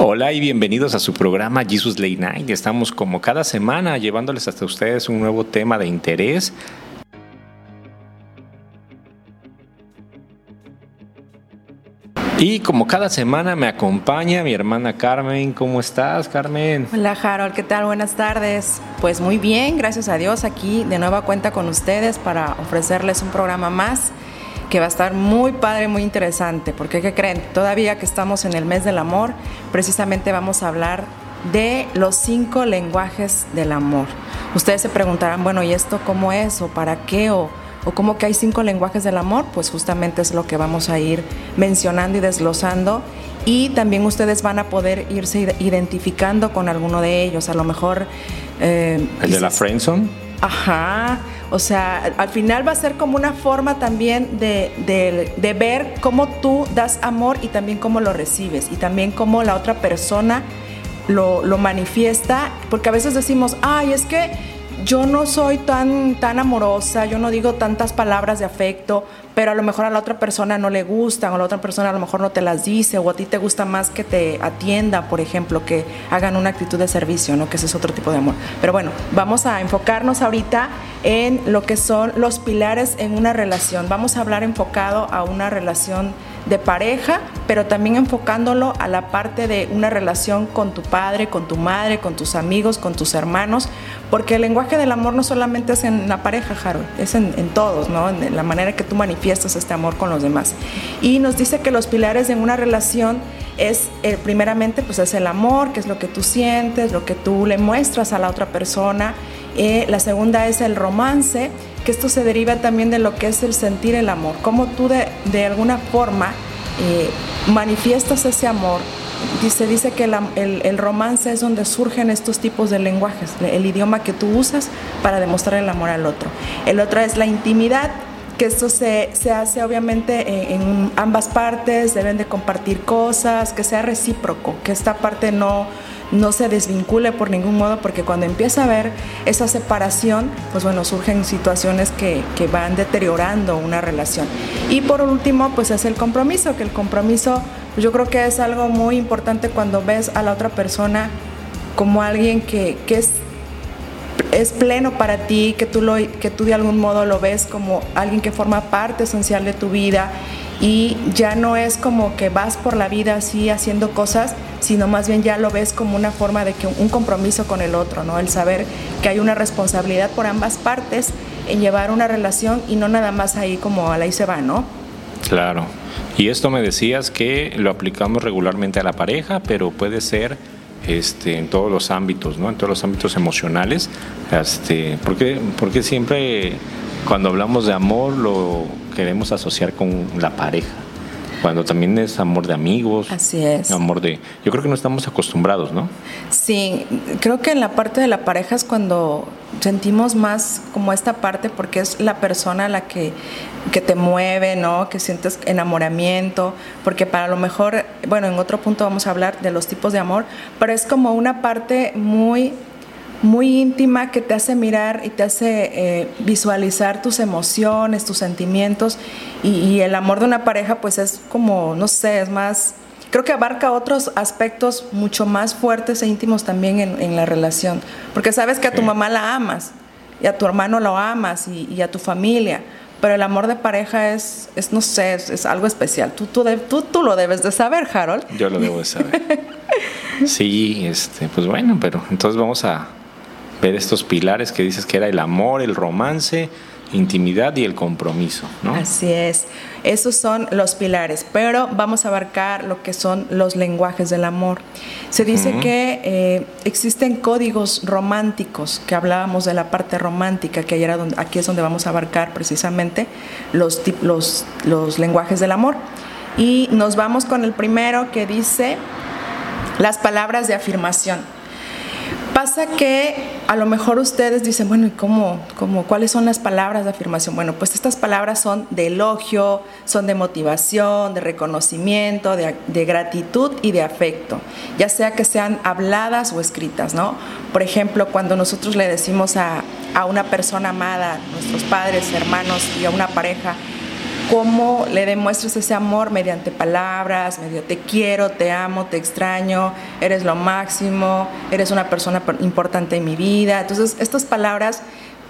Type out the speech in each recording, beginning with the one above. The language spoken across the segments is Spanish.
Hola y bienvenidos a su programa Jesus Late Night. Estamos como cada semana llevándoles hasta ustedes un nuevo tema de interés. Y como cada semana me acompaña mi hermana Carmen. ¿Cómo estás, Carmen? Hola, Harold. ¿Qué tal? Buenas tardes. Pues muy bien, gracias a Dios, aquí de nueva cuenta con ustedes para ofrecerles un programa más que va a estar muy padre, muy interesante, porque ¿qué creen? Todavía que estamos en el mes del amor, precisamente vamos a hablar de los cinco lenguajes del amor. Ustedes se preguntarán, bueno, ¿y esto cómo es? ¿O para qué? ¿O, o cómo que hay cinco lenguajes del amor? Pues justamente es lo que vamos a ir mencionando y desglosando. Y también ustedes van a poder irse identificando con alguno de ellos. A lo mejor... Eh, ¿El de la friendzone? Ajá. O sea, al final va a ser como una forma también de, ver cómo tú das amor y también cómo lo recibes y también cómo la otra persona lo, lo manifiesta, porque a veces decimos, ay, es que yo no soy tan, tan amorosa, yo no digo tantas palabras de afecto, pero a lo mejor a la otra persona no le gustan, o a la otra persona a lo mejor no te las dice, o a ti te gusta más que te atienda, por ejemplo, que hagan una actitud de servicio, ¿no? Que ese es otro tipo de amor. Pero bueno, vamos a enfocarnos ahorita en lo que son los pilares en una relación. Vamos a hablar enfocado a una relación de pareja, pero también enfocándolo a la parte de una relación con tu padre, con tu madre, con tus amigos, con tus hermanos, porque el lenguaje del amor no solamente es en la pareja, Harold, es en, todos, ¿no? En la manera que tú manifiestas este amor con los demás. Y nos dice que los pilares en una relación es, eh, primeramente, pues es el amor, que es lo que tú sientes, lo que tú le muestras a la otra persona. Eh, la segunda es el romance, que esto se deriva también de lo que es el sentir el amor, cómo tú de, de alguna forma eh, manifiestas ese amor. Dice, dice que el, romance es donde surgen estos tipos de lenguajes, el idioma que tú usas para demostrar el amor al otro. El otro es la intimidad, que esto se, hace obviamente en, en, ambas partes, deben de compartir cosas, que sea recíproco, que esta parte no, no se desvincule por ningún modo, porque cuando empieza a haber esa separación, pues bueno, surgen situaciones que, van deteriorando una relación. Y por último, pues es el compromiso, que el compromiso pues yo creo que es algo muy importante cuando ves a la otra persona como alguien que, es es pleno para ti, que tú, lo, que tú de algún modo lo ves como alguien que forma parte esencial de tu vida y ya no es como que vas por la vida así haciendo cosas, sino más bien ya lo ves como una forma de que un compromiso con el otro, ¿no? El saber que hay una responsabilidad por ambas partes en llevar una relación y no nada más ahí como a la y se va, ¿no? Claro. Y esto me decías que lo aplicamos regularmente a la pareja, pero puede ser este, en todos los ámbitos, ¿no? En todos los ámbitos emocionales. Este, porque, porque siempre cuando hablamos de amor lo queremos asociar con la pareja cuando también es amor de amigos. Así es. Amor de. Yo creo que no estamos acostumbrados, ¿no? Sí, creo que en la parte de la pareja es cuando sentimos más como esta parte porque es la persona la que, que te mueve, ¿no? Que sientes enamoramiento, porque para lo mejor, bueno, en otro punto vamos a hablar de los tipos de amor, pero es como una parte muy muy íntima que te hace mirar y te hace eh, visualizar tus emociones, tus sentimientos y, el amor de una pareja pues es como, no sé, es más, creo que abarca otros aspectos mucho más fuertes e íntimos también en, la relación, porque sabes que a tu mamá la amas y a tu hermano lo amas y, a tu familia. Pero el amor de pareja es, es no sé, es, algo especial. Tú, tú, tú, tú lo debes de saber, Harold. Yo lo debo de saber. sí, este, pues bueno, pero entonces vamos a, ver estos pilares que dices que era el amor, el romance, intimidad y el compromiso. ¿no? Así es, esos son los pilares, pero vamos a abarcar lo que son los lenguajes del amor. Se dice que eh, existen códigos románticos, que hablábamos de la parte romántica, que donde, aquí es donde vamos a abarcar precisamente los, los, los lenguajes del amor. Y nos vamos con el primero que dice las palabras de afirmación. Pasa que a lo mejor ustedes dicen, bueno, ¿y cómo, cómo, cuáles son las palabras de afirmación? Bueno, pues estas palabras son de elogio, son de motivación, de reconocimiento, de, gratitud y de afecto, ya sea que sean habladas o escritas, ¿no? Por ejemplo, cuando nosotros le decimos a, a una persona amada, nuestros padres, hermanos y a una pareja, cómo le demuestras ese amor mediante palabras, medio te quiero, te amo, te extraño, eres lo máximo, eres una persona importante en mi vida. Entonces, estas palabras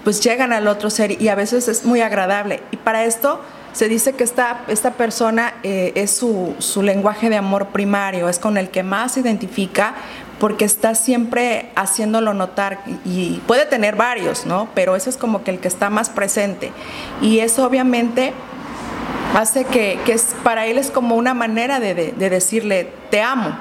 pues llegan al otro ser y a veces es muy agradable. Y para esto se dice que esta, esta persona eh, es su, su, lenguaje de amor primario, es con el que más se identifica porque está siempre haciéndolo notar y puede tener varios, ¿no? Pero ese es como que el que está más presente. Y eso obviamente hace que, que es, para él es como una manera de, de, de decirle, te amo,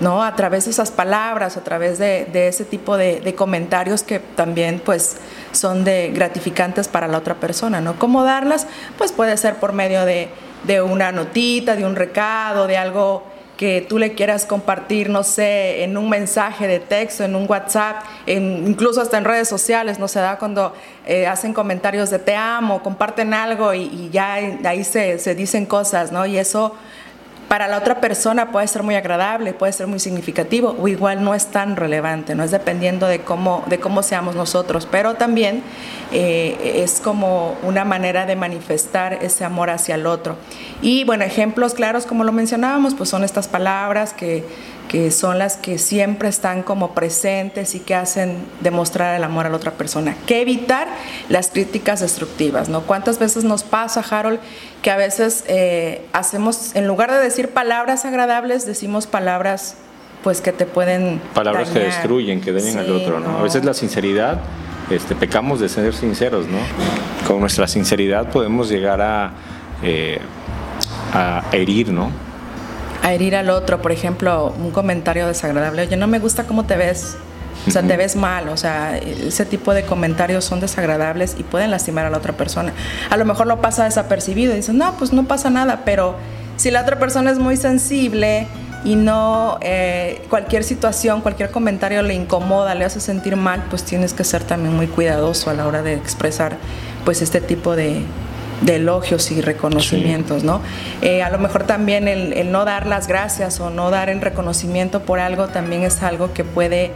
¿no? A través de esas palabras, a través de, de ese tipo de, de, comentarios que también pues son de gratificantes para la otra persona, ¿no? ¿Cómo darlas? Pues puede ser por medio de, de una notita, de un recado, de algo que tú le quieras compartir, no sé, en un mensaje de texto, en un WhatsApp, en, incluso hasta en redes sociales, no se da cuando eh, hacen comentarios de te amo, comparten algo y, y ya ahí se, se, dicen cosas, ¿no? Y eso para la otra persona puede ser muy agradable, puede ser muy significativo o igual no es tan relevante, no es dependiendo de cómo, de cómo seamos nosotros, pero también eh, es como una manera de manifestar ese amor hacia el otro. Y bueno, ejemplos claros como lo mencionábamos, pues son estas palabras que que son las que siempre están como presentes y que hacen demostrar el amor a la otra persona. Que evitar las críticas destructivas, ¿no? ¿Cuántas veces nos pasa, Harold, que a veces eh, hacemos, en lugar de decir palabras agradables, decimos palabras pues que te pueden palabras dañar. que destruyen que dañan sí, al otro ¿no? no a veces la sinceridad este, pecamos de ser sinceros no con nuestra sinceridad podemos llegar a, eh, a herir no a herir al otro, por ejemplo, un comentario desagradable, oye, no me gusta cómo te ves, o sea, te ves mal, o sea, ese tipo de comentarios son desagradables y pueden lastimar a la otra persona. A lo mejor lo pasa desapercibido y dices, no, pues no pasa nada, pero si la otra persona es muy sensible y no eh, cualquier situación, cualquier comentario le incomoda, le hace sentir mal, pues tienes que ser también muy cuidadoso a la hora de expresar pues este tipo de, de elogios y reconocimientos, sí. ¿no? Eh, a lo mejor también el, el, no dar las gracias o no dar el reconocimiento por algo también es algo que puede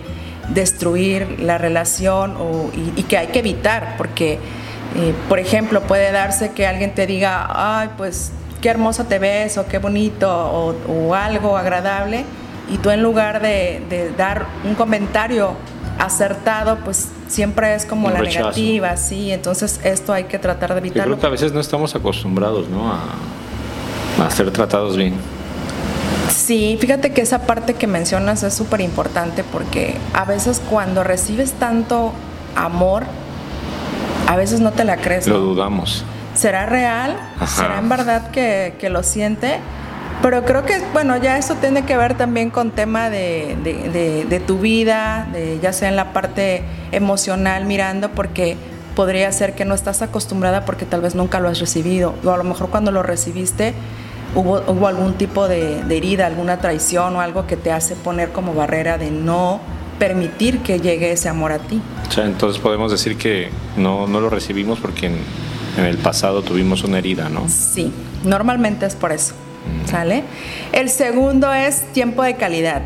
destruir la relación o, y, y, que hay que evitar, porque, eh, por ejemplo, puede darse que alguien te diga, ay, pues qué hermosa te ves o qué bonito o, o algo agradable, y tú en lugar de, de dar un comentario acertado, pues siempre es como un la rechazo. negativa, sí, entonces esto hay que tratar de evitarlo. Yo creo que a veces no estamos acostumbrados, ¿no? A, a ser tratados bien. Sí, fíjate que esa parte que mencionas es súper importante porque a veces cuando recibes tanto amor, a veces no te la crees. Lo dudamos. ¿Será real? Ajá. ¿Será en verdad que, que lo siente? Pero creo que, bueno, ya eso tiene que ver también con tema de, de, de, de, tu vida, de, ya sea en la parte emocional mirando, porque podría ser que no estás acostumbrada porque tal vez nunca lo has recibido, o a lo mejor cuando lo recibiste hubo, hubo algún tipo de, herida, alguna traición o algo que te hace poner como barrera de no permitir que llegue ese amor a ti. O sea, entonces podemos decir que no, no lo recibimos porque en, en el pasado tuvimos una herida, ¿no? Sí, normalmente es por eso. ¿Sale? El segundo es tiempo de calidad.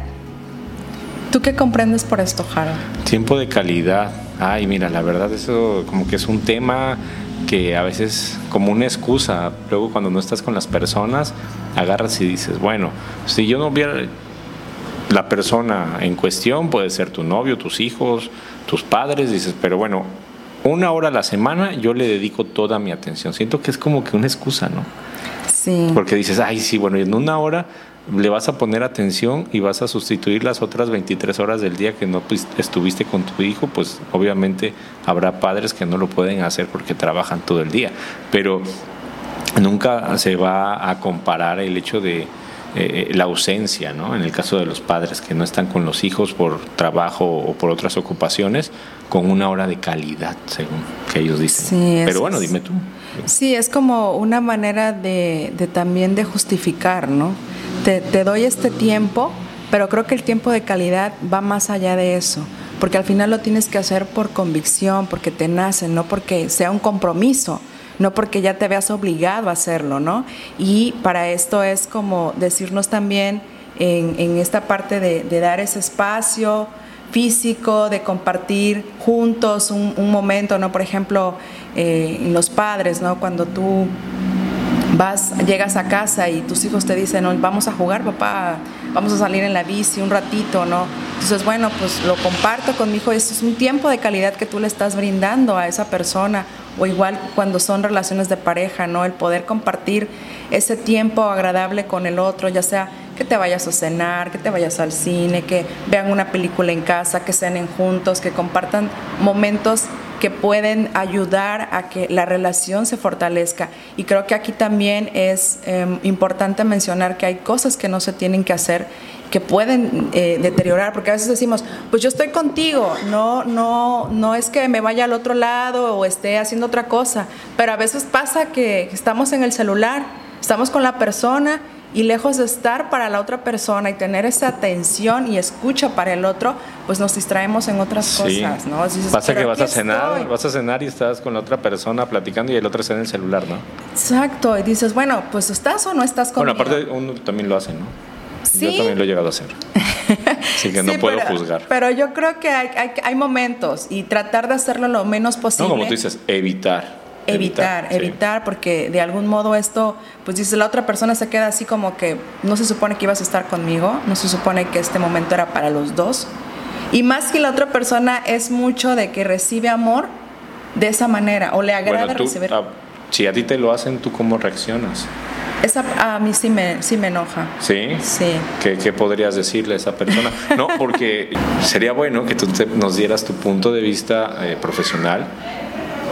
¿Tú qué comprendes por esto, Jaro? Tiempo de calidad. Ay, mira, la verdad eso como que es un tema que a veces como una excusa, luego cuando no estás con las personas, agarras y dices, bueno, si yo no viera la persona en cuestión, puede ser tu novio, tus hijos, tus padres, dices, pero bueno, una hora a la semana yo le dedico toda mi atención. Siento que es como que una excusa, ¿no? Sí. Porque dices, ay, sí, bueno, en una hora le vas a poner atención y vas a sustituir las otras 23 horas del día que no pues, estuviste con tu hijo, pues obviamente habrá padres que no lo pueden hacer porque trabajan todo el día, pero nunca se va a comparar el hecho de eh, la ausencia, ¿no? En el caso de los padres que no están con los hijos por trabajo o por otras ocupaciones, con una hora de calidad, según que ellos dicen. Sí, Pero bueno, dime tú. Sí, es como una manera de, también de justificar, ¿no? Te, doy este tiempo, pero creo que el tiempo de calidad va más allá de eso, porque al final lo tienes que hacer por convicción, porque te nace, no porque sea un compromiso, no porque ya te veas obligado a hacerlo, ¿no? Y para esto es como decirnos también en, esta parte de dar ese espacio, físico, de compartir juntos un, momento, ¿no? Por ejemplo, eh, los padres, ¿no? Cuando tú vas, llegas a casa y tus hijos te dicen, vamos a jugar, papá, vamos a salir en la bici un ratito, ¿no? Entonces, bueno, pues lo comparto con mi hijo, eso es un tiempo de calidad que tú le estás brindando a esa persona, o igual cuando son relaciones de pareja, ¿no? El poder compartir ese tiempo agradable con el otro, ya sea que te vayas a cenar, que te vayas al cine, que vean una película en casa, que cenen juntos, que compartan momentos que pueden ayudar a que la relación se fortalezca. Y creo que aquí también es em, importante mencionar que hay cosas que no se tienen que hacer que pueden eh, deteriorar, porque a veces decimos, pues yo estoy contigo, no, no, no es que me vaya al otro lado o esté haciendo otra cosa, pero a veces pasa que estamos en el celular, estamos con la persona y lejos de estar para la otra persona y tener esa atención y escucha para el otro, pues nos distraemos en otras cosas, ¿no? Pasa que vas a cenar, vas a cenar y estás con la otra persona platicando y el otro está en el celular, ¿no? Exacto, y dices, bueno, pues estás o no estás conmigo. Bueno, aparte uno también lo hace, ¿no? ¿Sí? Yo también lo he llegado a hacer. Así que no puedo juzgar. Pero yo creo que hay, hay, hay, momentos y tratar de hacerlo lo menos posible. No, como tú dices, evitar evitar, evitar, porque de algún modo esto, pues dice, la otra persona se queda así como que no se supone que ibas a estar conmigo, no se supone que este momento era para los dos. Y más que la otra persona es mucho de que recibe amor de esa manera o le agrada recibir. Ah, si a ti te lo hacen, ¿tú cómo reaccionas? Esa, a mí sí me, sí me enoja. ¿Sí? Sí. ¿Qué, podrías decirle a esa persona? No, porque sería bueno que tú nos dieras tu punto de vista eh, profesional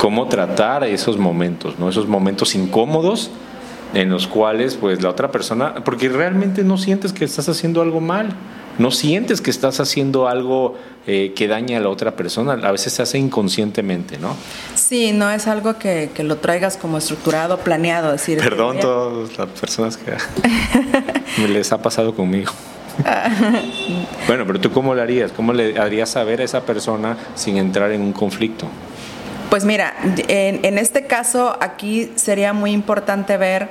cómo tratar esos momentos, ¿no? Esos momentos incómodos en los cuales pues la otra persona, porque realmente no sientes que estás haciendo algo mal, no sientes que estás haciendo algo eh, que daña a la otra persona, a veces se hace inconscientemente, ¿no? Sí, no es algo que, lo traigas como estructurado, planeado, decir. Perdón a todas las personas que me les ha pasado conmigo. bueno, pero tú cómo le harías, cómo le harías saber a esa persona sin entrar en un conflicto? Pues mira, en, este caso aquí sería muy importante ver,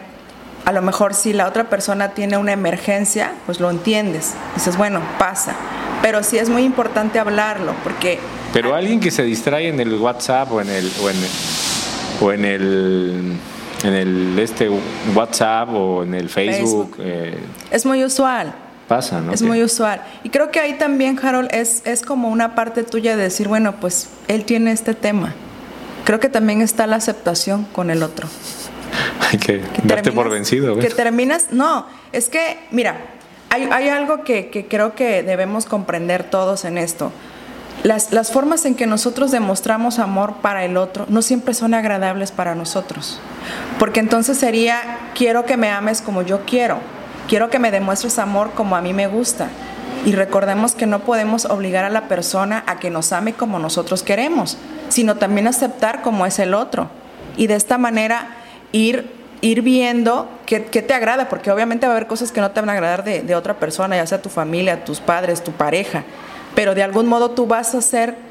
a lo mejor si la otra persona tiene una emergencia, pues lo entiendes. Dices, bueno, pasa. Pero sí es muy importante hablarlo, porque... Pero alguien que se distrae en el WhatsApp o en el... O en el, o en el en el este WhatsApp o en el Facebook. Eh, es muy usual. Pasa, ¿no? Es muy usual. Y creo que ahí también, Harold, es, es como una parte tuya de decir, bueno, pues él tiene este tema creo que también está la aceptación con el otro. Hay que, darte por vencido. Que terminas, no, es que, mira, hay, algo que, creo que debemos comprender todos en esto. Las, las formas en que nosotros demostramos amor para el otro no siempre son agradables para nosotros. Porque entonces sería, quiero que me ames como yo quiero, quiero que me demuestres amor como a mí me gusta. Y recordemos que no podemos obligar a la persona a que nos ame como nosotros queremos sino también aceptar cómo es el otro. Y de esta manera ir, ir viendo qué, te agrada, porque obviamente va a haber cosas que no te van a agradar de, de otra persona, ya sea tu familia, tus padres, tu pareja, pero de algún modo tú vas a ser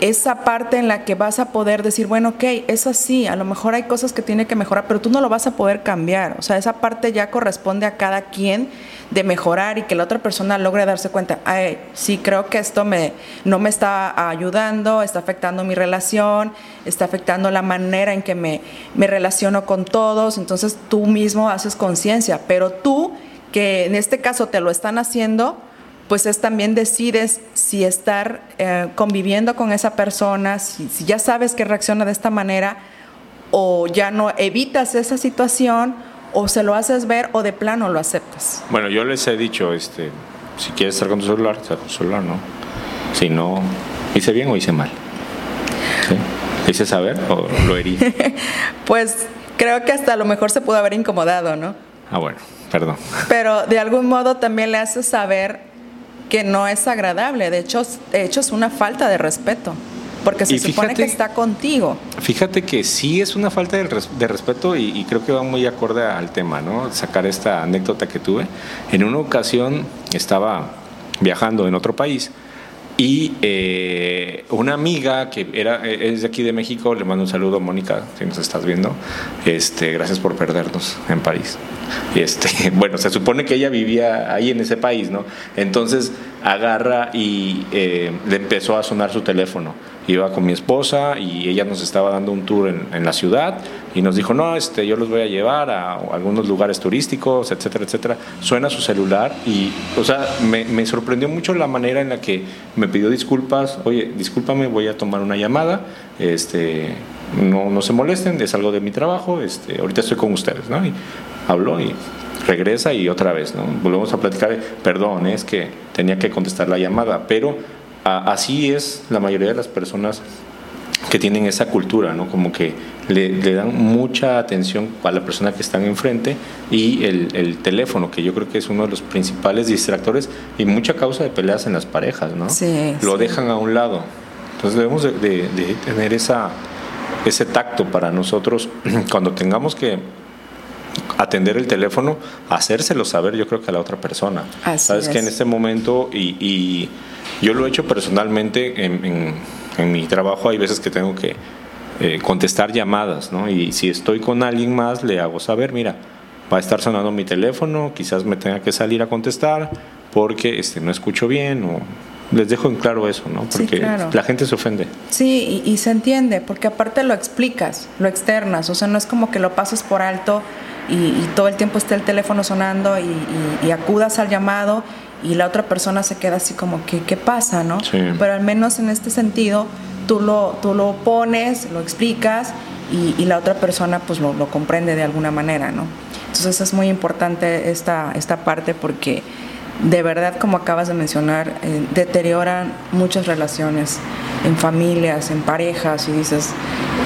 esa parte en la que vas a poder decir, bueno, ok, es así, a lo mejor hay cosas que tiene que mejorar, pero tú no lo vas a poder cambiar. O sea, esa parte ya corresponde a cada quien de mejorar y que la otra persona logre darse cuenta, Ay, sí, creo que esto me, no me está ayudando, está afectando mi relación, está afectando la manera en que me, me relaciono con todos, entonces tú mismo haces conciencia, pero tú, que en este caso te lo están haciendo, pues es también decides si estar eh, conviviendo con esa persona, si, ya sabes que reacciona de esta manera o ya no evitas esa situación o se lo haces ver o de plano lo aceptas. Bueno, yo les he dicho, este, si quieres estar con tu celular, estar con tu celular, ¿no? Si no, hice bien o hice mal. ¿Sí? ¿Hice saber o lo herí? pues creo que hasta a lo mejor se pudo haber incomodado, ¿no? Ah, bueno, perdón. Pero de algún modo también le haces saber que no es agradable, de hecho, de hecho es una falta de respeto, porque se supone que está contigo. Fíjate que sí es una falta de, respeto y, creo que va muy acorde al tema, ¿no? Sacar esta anécdota que tuve. En una ocasión estaba viajando en otro país y eh, una amiga que era, es de aquí de México, le mando un saludo, Mónica, si nos estás viendo. Este, gracias por perdernos en París. Este, bueno, se supone que ella vivía ahí en ese país, ¿no? Entonces agarra y eh, le empezó a sonar su teléfono. Iba con mi esposa y ella nos estaba dando un tour en, la ciudad y nos dijo, no, este, yo los voy a llevar a algunos lugares turísticos, etcétera, etcétera. Suena su celular y, o sea, me, sorprendió mucho la manera en la que me pidió disculpas. Oye, discúlpame, voy a tomar una llamada. Este, no, no se molesten, es algo de mi trabajo, este, ahorita estoy con ustedes, ¿no? Habló y regresa y otra vez, ¿no? Volvemos a platicar, perdón, es que tenía que contestar la llamada, pero así es la mayoría de las personas que tienen esa cultura, ¿no? Como que le, dan mucha atención a la persona que están enfrente y el, teléfono, que yo creo que es uno de los principales distractores y mucha causa de peleas en las parejas, ¿no? Sí, Lo dejan a un lado. Entonces debemos de tener esa, ese tacto para nosotros cuando tengamos que atender el teléfono, hacérselo saber yo creo que a la otra persona. Sabes que en este momento, y, yo lo he hecho personalmente en, mi trabajo, hay veces que tengo que eh, contestar llamadas, ¿no? Y si estoy con alguien más, le hago saber, mira, va a estar sonando mi teléfono, quizás me tenga que salir a contestar porque este, no escucho bien o les dejo en claro eso, ¿no? Porque la gente se ofende. Sí, y, se entiende, porque aparte lo explicas, lo externas, o sea, no es como que lo pases por alto y, todo el tiempo esté el teléfono sonando y, acudas al llamado y la otra persona se queda así como que, ¿qué pasa, no? Pero al menos en este sentido, tú lo, tú lo pones, lo explicas y, la otra persona pues lo, lo, comprende de alguna manera, ¿no? Entonces es muy importante esta, esta parte porque de verdad, como acabas de mencionar, eh, deterioran muchas relaciones en familias, en parejas, y dices,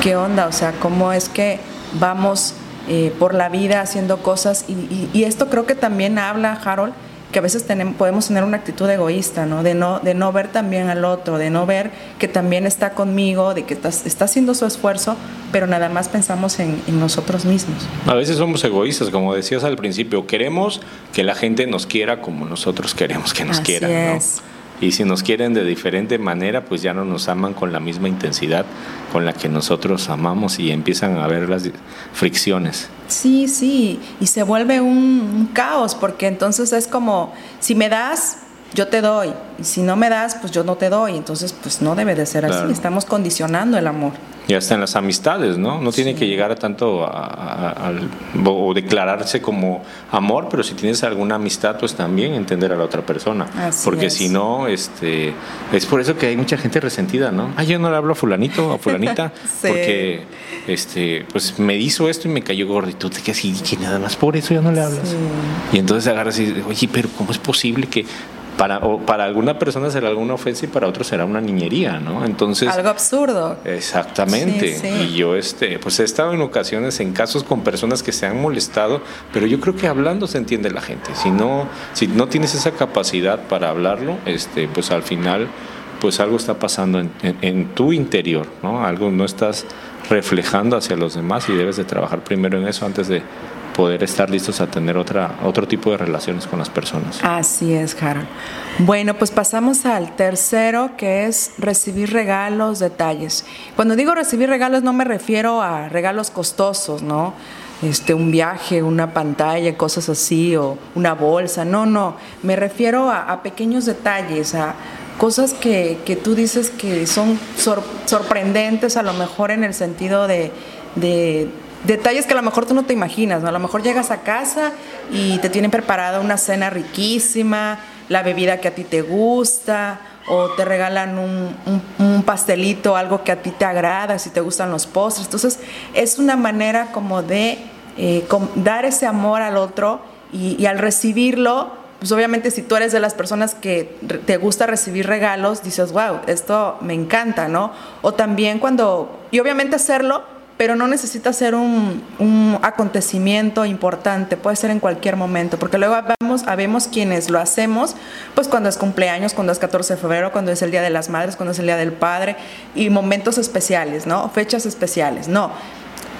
¿qué onda? O sea, ¿cómo es que vamos eh, por la vida haciendo cosas? y, esto creo que también habla, Harold, que a veces tenemos, podemos tener una actitud egoísta, ¿no? De, ¿no? de no ver también al otro, de no ver que también está conmigo, de que está, está haciendo su esfuerzo, pero nada más pensamos en, nosotros mismos. A veces somos egoístas, como decías al principio, queremos que la gente nos quiera como nosotros queremos que nos Así quieran. Es. Y si nos quieren de diferente manera, pues ya no nos aman con la misma intensidad con la que nosotros amamos y empiezan a haber las fricciones. Sí, sí, y se vuelve un, caos porque entonces es como, si me das, yo te doy, y si no me das, pues yo no te doy, entonces pues no debe de ser así, estamos condicionando el amor. Y hasta en las amistades, ¿no? No tiene que llegar a tanto a, o declararse como amor, pero si tienes alguna amistad, pues también entender a la otra persona. porque si no, este, es por eso que hay mucha gente resentida, ¿no? Ah, yo no le hablo a fulanito, a fulanita, porque este, pues me hizo esto y me cayó gordito. Te quedas y que nada más por eso ya no le hablas. Y entonces agarras y dices, oye, pero ¿cómo es posible que para, para alguna persona será alguna ofensa y para otro será una niñería, ¿no? Entonces... Algo absurdo. Exactamente. Y yo, este, pues he estado en ocasiones en casos con personas que se han molestado, pero yo creo que hablando se entiende la gente. Si no, si no tienes esa capacidad para hablarlo, este, pues al final, pues algo está pasando en, en tu interior, ¿no? Algo no estás reflejando hacia los demás y debes de trabajar primero en eso antes de poder estar listos a tener otra, otro tipo de relaciones con las personas. Así es, Harold. Bueno, pues pasamos al tercero, que es recibir regalos, detalles. Cuando digo recibir regalos no me refiero a regalos costosos, ¿no? Este, un viaje, una pantalla, cosas así, o una bolsa. No, no, me refiero a, pequeños detalles, a cosas que, que, tú dices que son sorprendentes, a lo mejor en el sentido de, de detalles que a lo mejor tú no te imaginas, ¿no? A lo mejor llegas a casa y te tienen preparada una cena riquísima, la bebida que a ti te gusta, o te regalan un, pastelito, algo que a ti te agrada, si te gustan los postres. Entonces, es una manera como de eh, dar ese amor al otro y, al recibirlo, pues obviamente si tú eres de las personas que te gusta recibir regalos, dices, wow, esto me encanta, ¿no? O también cuando, y obviamente hacerlo pero no necesita ser un, acontecimiento importante, puede ser en cualquier momento, porque luego vamos, vemos quienes lo hacemos, pues cuando es cumpleaños, cuando es 14 de febrero, cuando es el Día de las Madres, cuando es el Día del Padre, y momentos especiales, ¿no? Fechas especiales, no.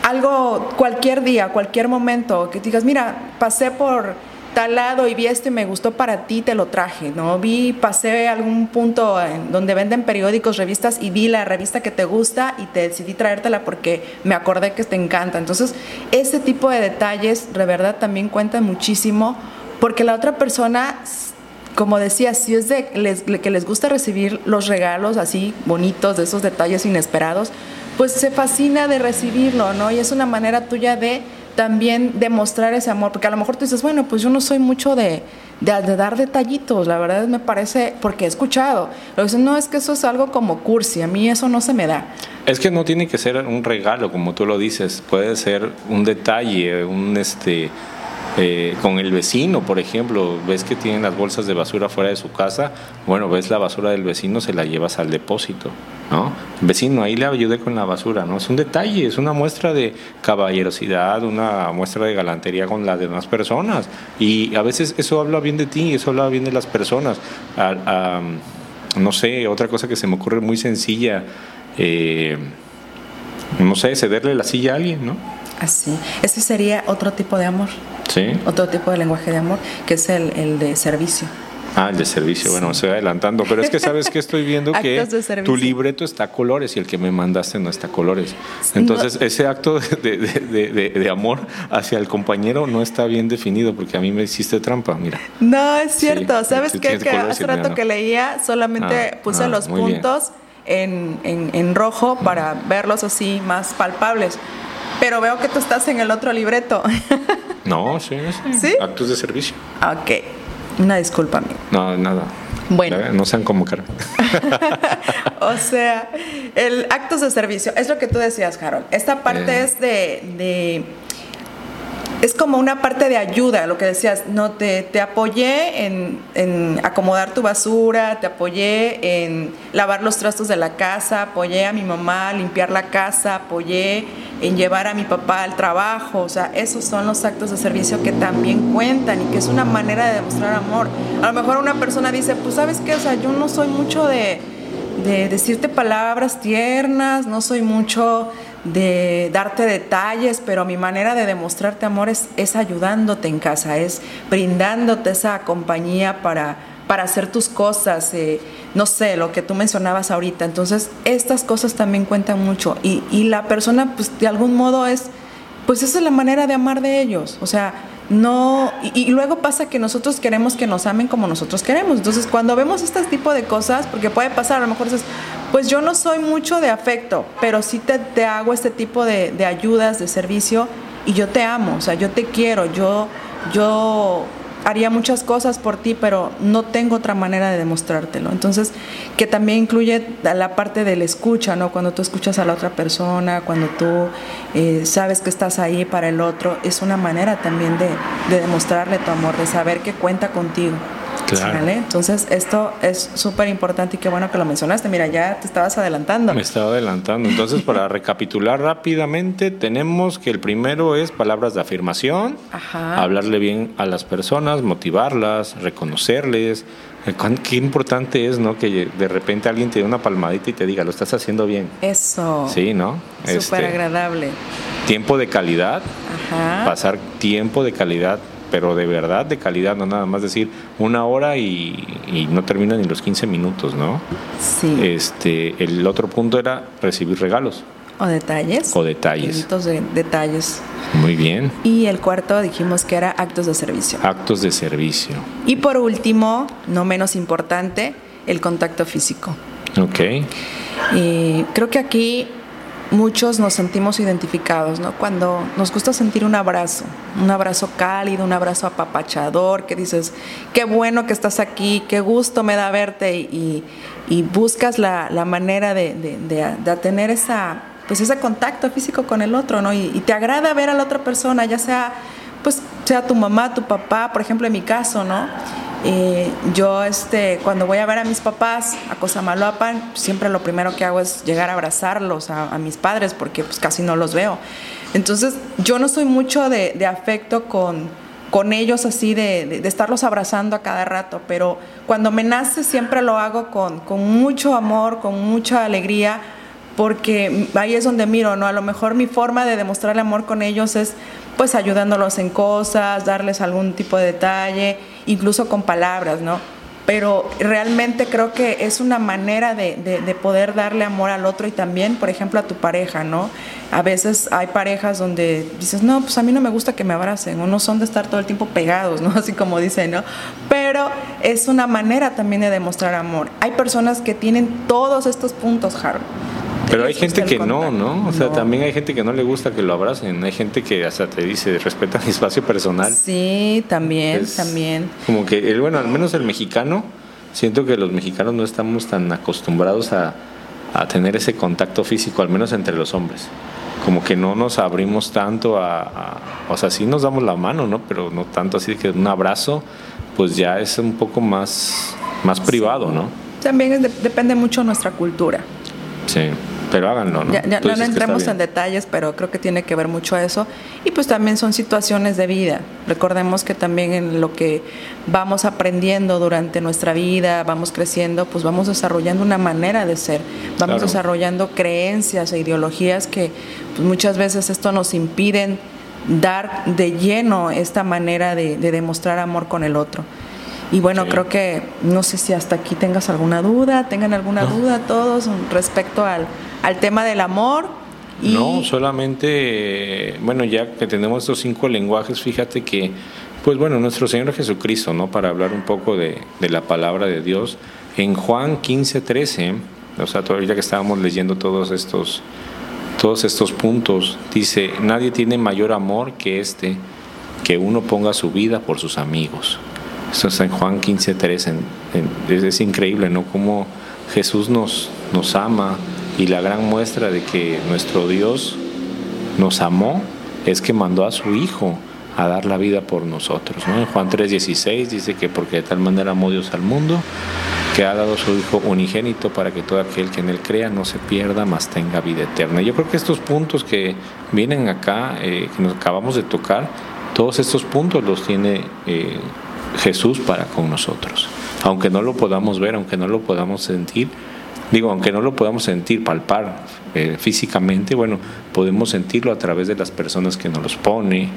Algo, cualquier día, cualquier momento, que digas, mira, pasé por tal lado y vi esto y me gustó para ti, te lo traje, ¿no? Vi, pasé algún punto donde venden periódicos, revistas y vi la revista que te gusta y te decidí traértela porque me acordé que te encanta. Entonces, ese tipo de detalles de verdad también cuentan muchísimo porque la otra persona como decía, si es de que les gusta recibir los regalos así bonitos, de esos detalles inesperados, pues se fascina de recibirlo, ¿no? Y es una manera tuya de también demostrar ese amor, porque a lo mejor tú dices, bueno, pues yo no soy mucho de, dar detallitos, la verdad me parece, porque he escuchado, lo dicen, no, es que eso es algo como cursi, a mí eso no se me da. Es que no tiene que ser un regalo, como tú lo dices, puede ser un detalle, un este eh, con el vecino, por ejemplo, ves que tienen las bolsas de basura fuera de su casa, bueno, ves la basura del vecino, se la llevas al depósito, ¿no? Vecino, ahí le ayudé con la basura, ¿no? Es un detalle, es una muestra de caballerosidad, una muestra de galantería con las demás personas. Y a veces eso habla bien de ti, eso habla bien de las personas. no sé, otra cosa que se me ocurre muy sencilla, eh, no sé, cederle la silla a alguien, ¿no? Así. Ese sería otro tipo de amor. Sí. Otro tipo de lenguaje de amor, que es el, el de servicio. Ah, el de servicio, bueno, me estoy adelantando, pero es que sabes que estoy viendo que tu libreto está a colores y el que me mandaste no está a colores. Entonces, ese acto de, de, de, amor hacia el compañero no está bien definido porque a mí me hiciste trampa, mira. No, es cierto, ¿sabes qué? Que hace rato que leía solamente ah, puse ah, los puntos en, en, en rojo para verlos así más palpables pero veo que tú estás en el otro libreto. No, sí, sí. Actos de servicio. Ok. Una disculpa, amigo. No, nada. Bueno. No sean como cara. o sea, el actos de servicio, es lo que tú decías, Harold. Esta parte eh. es de es como una parte de ayuda, lo que decías, no te, te apoyé en, acomodar tu basura, te apoyé en lavar los trastos de la casa, apoyé a mi mamá a limpiar la casa, apoyé en llevar a mi papá al trabajo, o sea, esos son los actos de servicio que también cuentan y que es una manera de demostrar amor. A lo mejor una persona dice, pues sabes qué, o sea, yo no soy mucho de, de decirte palabras tiernas, no soy mucho de darte detalles, pero mi manera de demostrarte amor es, es ayudándote en casa, es brindándote esa compañía para, para hacer tus cosas, eh, no sé, lo que tú mencionabas ahorita. Entonces, estas cosas también cuentan mucho y, y la persona, pues de algún modo es, pues esa es la manera de amar de ellos, o sea, no, y, luego pasa que nosotros queremos que nos amen como nosotros queremos. Entonces, cuando vemos este tipo de cosas, porque puede pasar, a lo mejor dices, pues yo no soy mucho de afecto, pero sí te, te hago este tipo de, de, ayudas, de servicio, y yo te amo, o sea, yo te quiero, yo, yo haría muchas cosas por ti, pero no tengo otra manera de demostrártelo. Entonces, que también incluye la parte de la escucha, ¿no? Cuando tú escuchas a la otra persona, cuando tú eh, sabes que estás ahí para el otro, es una manera también de, de demostrarle tu amor, de saber que cuenta contigo. Entonces, esto es súper importante y qué bueno que lo mencionaste. Mira, ya te estabas adelantando. Me estaba adelantando. Entonces, para recapitular rápidamente, tenemos que el primero es palabras de afirmación, hablarle bien a las personas, motivarlas, reconocerles. Eh, qué importante es, ¿no? Que de repente alguien te dé una palmadita y te diga, lo estás haciendo bien. Eso. Sí, ¿no? Súper este, agradable. Tiempo de calidad. Pasar tiempo de calidad pero de verdad de calidad, no nada más decir una hora y, no termina ni los 15 minutos, ¿no? Sí. Este, el otro punto era recibir regalos. O detalles. O detalles. De detalles. Muy bien. Y el cuarto dijimos que era actos de servicio. Actos de servicio. Y por último, no menos importante, el contacto físico. Ok. Y creo que aquí muchos nos sentimos identificados, ¿no? Cuando nos gusta sentir un abrazo, un abrazo cálido, un abrazo apapachador, que dices, qué bueno que estás aquí, qué gusto me da verte y, buscas la, manera de, tener esa, pues ese contacto físico con el otro, ¿no? Y, y, te agrada ver a la otra persona, ya sea, pues, sea tu mamá, tu papá, por ejemplo, en mi caso, ¿no? Eh, yo este, cuando voy a ver a mis papás a Cosamaloapan, siempre lo primero que hago es llegar a abrazarlos a, mis padres porque pues casi no los veo. Entonces yo no soy mucho de, afecto con, con ellos así, de, de, estarlos abrazando a cada rato, pero cuando me nace siempre lo hago con, con mucho amor, con mucha alegría, porque ahí es donde miro, ¿no? A lo mejor mi forma de demostrar el amor con ellos es pues ayudándolos en cosas, darles algún tipo de detalle, incluso con palabras, ¿no? Pero realmente creo que es una manera de, de, poder darle amor al otro y también, por ejemplo, a tu pareja, ¿no? A veces hay parejas donde dices, no, pues a mí no me gusta que me abracen, o no son de estar todo el tiempo pegados, ¿no? Así como dicen, ¿no? Pero es una manera también de demostrar amor. Hay personas que tienen todos estos puntos, Harold pero hay gente que no, ¿no? O sea, también hay gente que no le gusta que lo abracen. Hay gente que hasta te dice, respeta mi espacio personal. Sí, también, también. Como que, bueno, al menos el mexicano, siento que los mexicanos no estamos tan acostumbrados a, tener ese contacto físico, al menos entre los hombres. Como que no nos abrimos tanto a, o sea, sí nos damos la mano, ¿no? Pero no tanto así que un abrazo, pues ya es un poco más, más privado, ¿no? También depende mucho de nuestra cultura. Sí pero háganlo, ¿no? Ya, no entremos en detalles, pero creo que tiene que ver mucho a eso. Y pues también son situaciones de vida. Recordemos que también en lo que vamos aprendiendo durante nuestra vida, vamos creciendo, pues vamos desarrollando una manera de ser, vamos desarrollando creencias e ideologías que pues muchas veces esto nos impiden dar de lleno esta manera de, demostrar amor con el otro. Y bueno, creo que no sé si hasta aquí tengas alguna duda, tengan alguna duda todos respecto al, al tema del amor. No, solamente, bueno, ya que tenemos estos cinco lenguajes, fíjate que, pues bueno, nuestro Señor Jesucristo, ¿no? Para hablar un poco de, la palabra de Dios, en Juan 15, 13, o sea, todavía que estábamos leyendo todos estos, todos estos puntos, dice, nadie tiene mayor amor que este, que uno ponga su vida por sus amigos. Eso está en Juan 15, 13. es, increíble, ¿no? Cómo Jesús nos, nos ama y la gran muestra de que nuestro Dios nos amó es que mandó a su Hijo a dar la vida por nosotros. En Juan 3:16 dice que porque de tal manera amó Dios al mundo, que ha dado su Hijo unigénito para que todo aquel que en él crea no se pierda, mas tenga vida eterna. Yo creo que estos puntos que vienen acá, eh, que nos acabamos de tocar, todos estos puntos los tiene eh, Jesús para con nosotros. Aunque no lo podamos ver, aunque no lo podamos sentir, Digo, aunque no lo podamos sentir, palpar eh, físicamente, bueno, podemos sentirlo a través de las personas que nos los pone,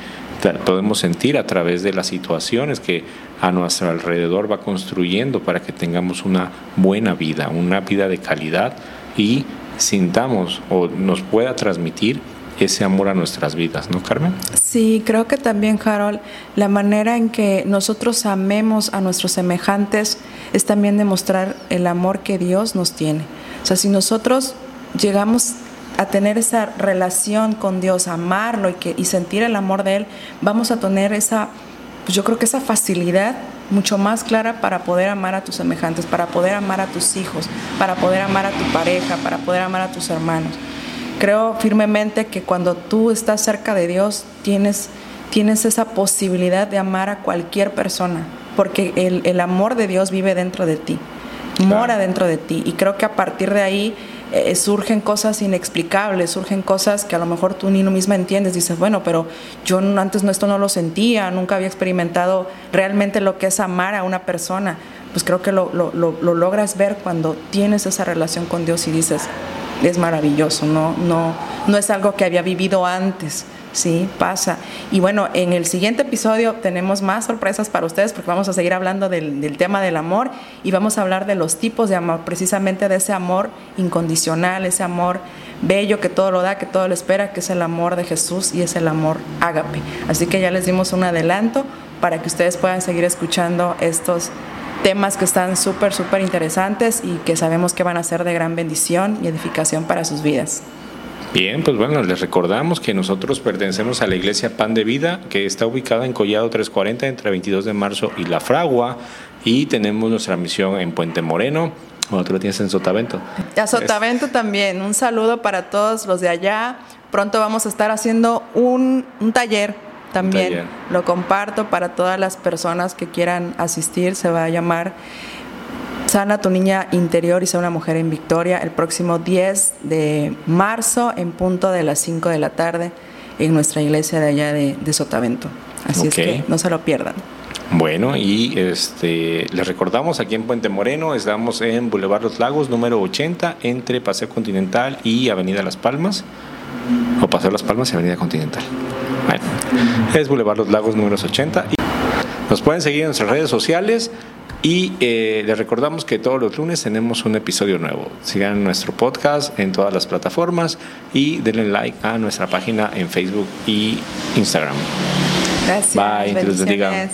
podemos sentir a través de las situaciones que a nuestro alrededor va construyendo para que tengamos una buena vida, una vida de calidad y sintamos o nos pueda transmitir ese amor a nuestras vidas, ¿no, Carmen? Sí, creo que también, Harold, la manera en que nosotros amemos a nuestros semejantes es también demostrar el amor que Dios nos tiene. O sea, si nosotros llegamos a tener esa relación con Dios, amarlo y, que, y sentir el amor de Él, vamos a tener esa, pues yo creo que esa facilidad mucho más clara para poder amar a tus semejantes, para poder amar a tus hijos, para poder amar a tu pareja, para poder amar a tus hermanos. Creo firmemente que cuando tú estás cerca de Dios tienes, tienes esa posibilidad de amar a cualquier persona, porque el, el amor de Dios vive dentro de ti, mora dentro de ti. Y creo que a partir de ahí eh, surgen cosas inexplicables, surgen cosas que a lo mejor tú ni misma entiendes. Dices, bueno, pero yo antes no, esto no lo sentía, nunca había experimentado realmente lo que es amar a una persona. Pues creo que lo, lo, lo logras ver cuando tienes esa relación con Dios y dices, es maravilloso, no, no, no es algo que había vivido antes. Sí, pasa. Y bueno, en el siguiente episodio tenemos más sorpresas para ustedes porque vamos a seguir hablando del, tema del amor y vamos a hablar de los tipos de amor, precisamente de ese amor incondicional, ese amor bello que todo lo da, que todo lo espera, que es el amor de Jesús y es el amor ágape. Así que ya les dimos un adelanto para que ustedes puedan seguir escuchando estos temas que están súper, súper interesantes y que sabemos que van a ser de gran bendición y edificación para sus vidas. Bien, pues bueno, les recordamos que nosotros pertenecemos a la Iglesia Pan de Vida, que está ubicada en Collado 340 entre 22 de marzo y La Fragua, y tenemos nuestra misión en Puente Moreno. Otro tienes en Sotavento. A Sotavento también. Un saludo para todos los de allá. Pronto vamos a estar haciendo un, un taller también lo comparto para todas las personas que quieran asistir. Se va a llamar Sana tu niña interior y sea una mujer en victoria el próximo 10 de marzo en punto de las 5 de la tarde en nuestra iglesia de allá de, Sotavento. Así es que no se lo pierdan. Bueno, y este les recordamos aquí en Puente Moreno, estamos en Boulevard Los Lagos, número 80, entre Paseo Continental y Avenida Las Palmas, o Paseo Las Palmas y Avenida Continental. Bueno, es Boulevard Los Lagos, número 80. Y nos pueden seguir en nuestras redes sociales y eh, les recordamos que todos los lunes tenemos un episodio nuevo. Sigan nuestro podcast en todas las plataformas y denle like a nuestra página en Facebook y Instagram. Gracias. Bye, bendiga. bendiciones.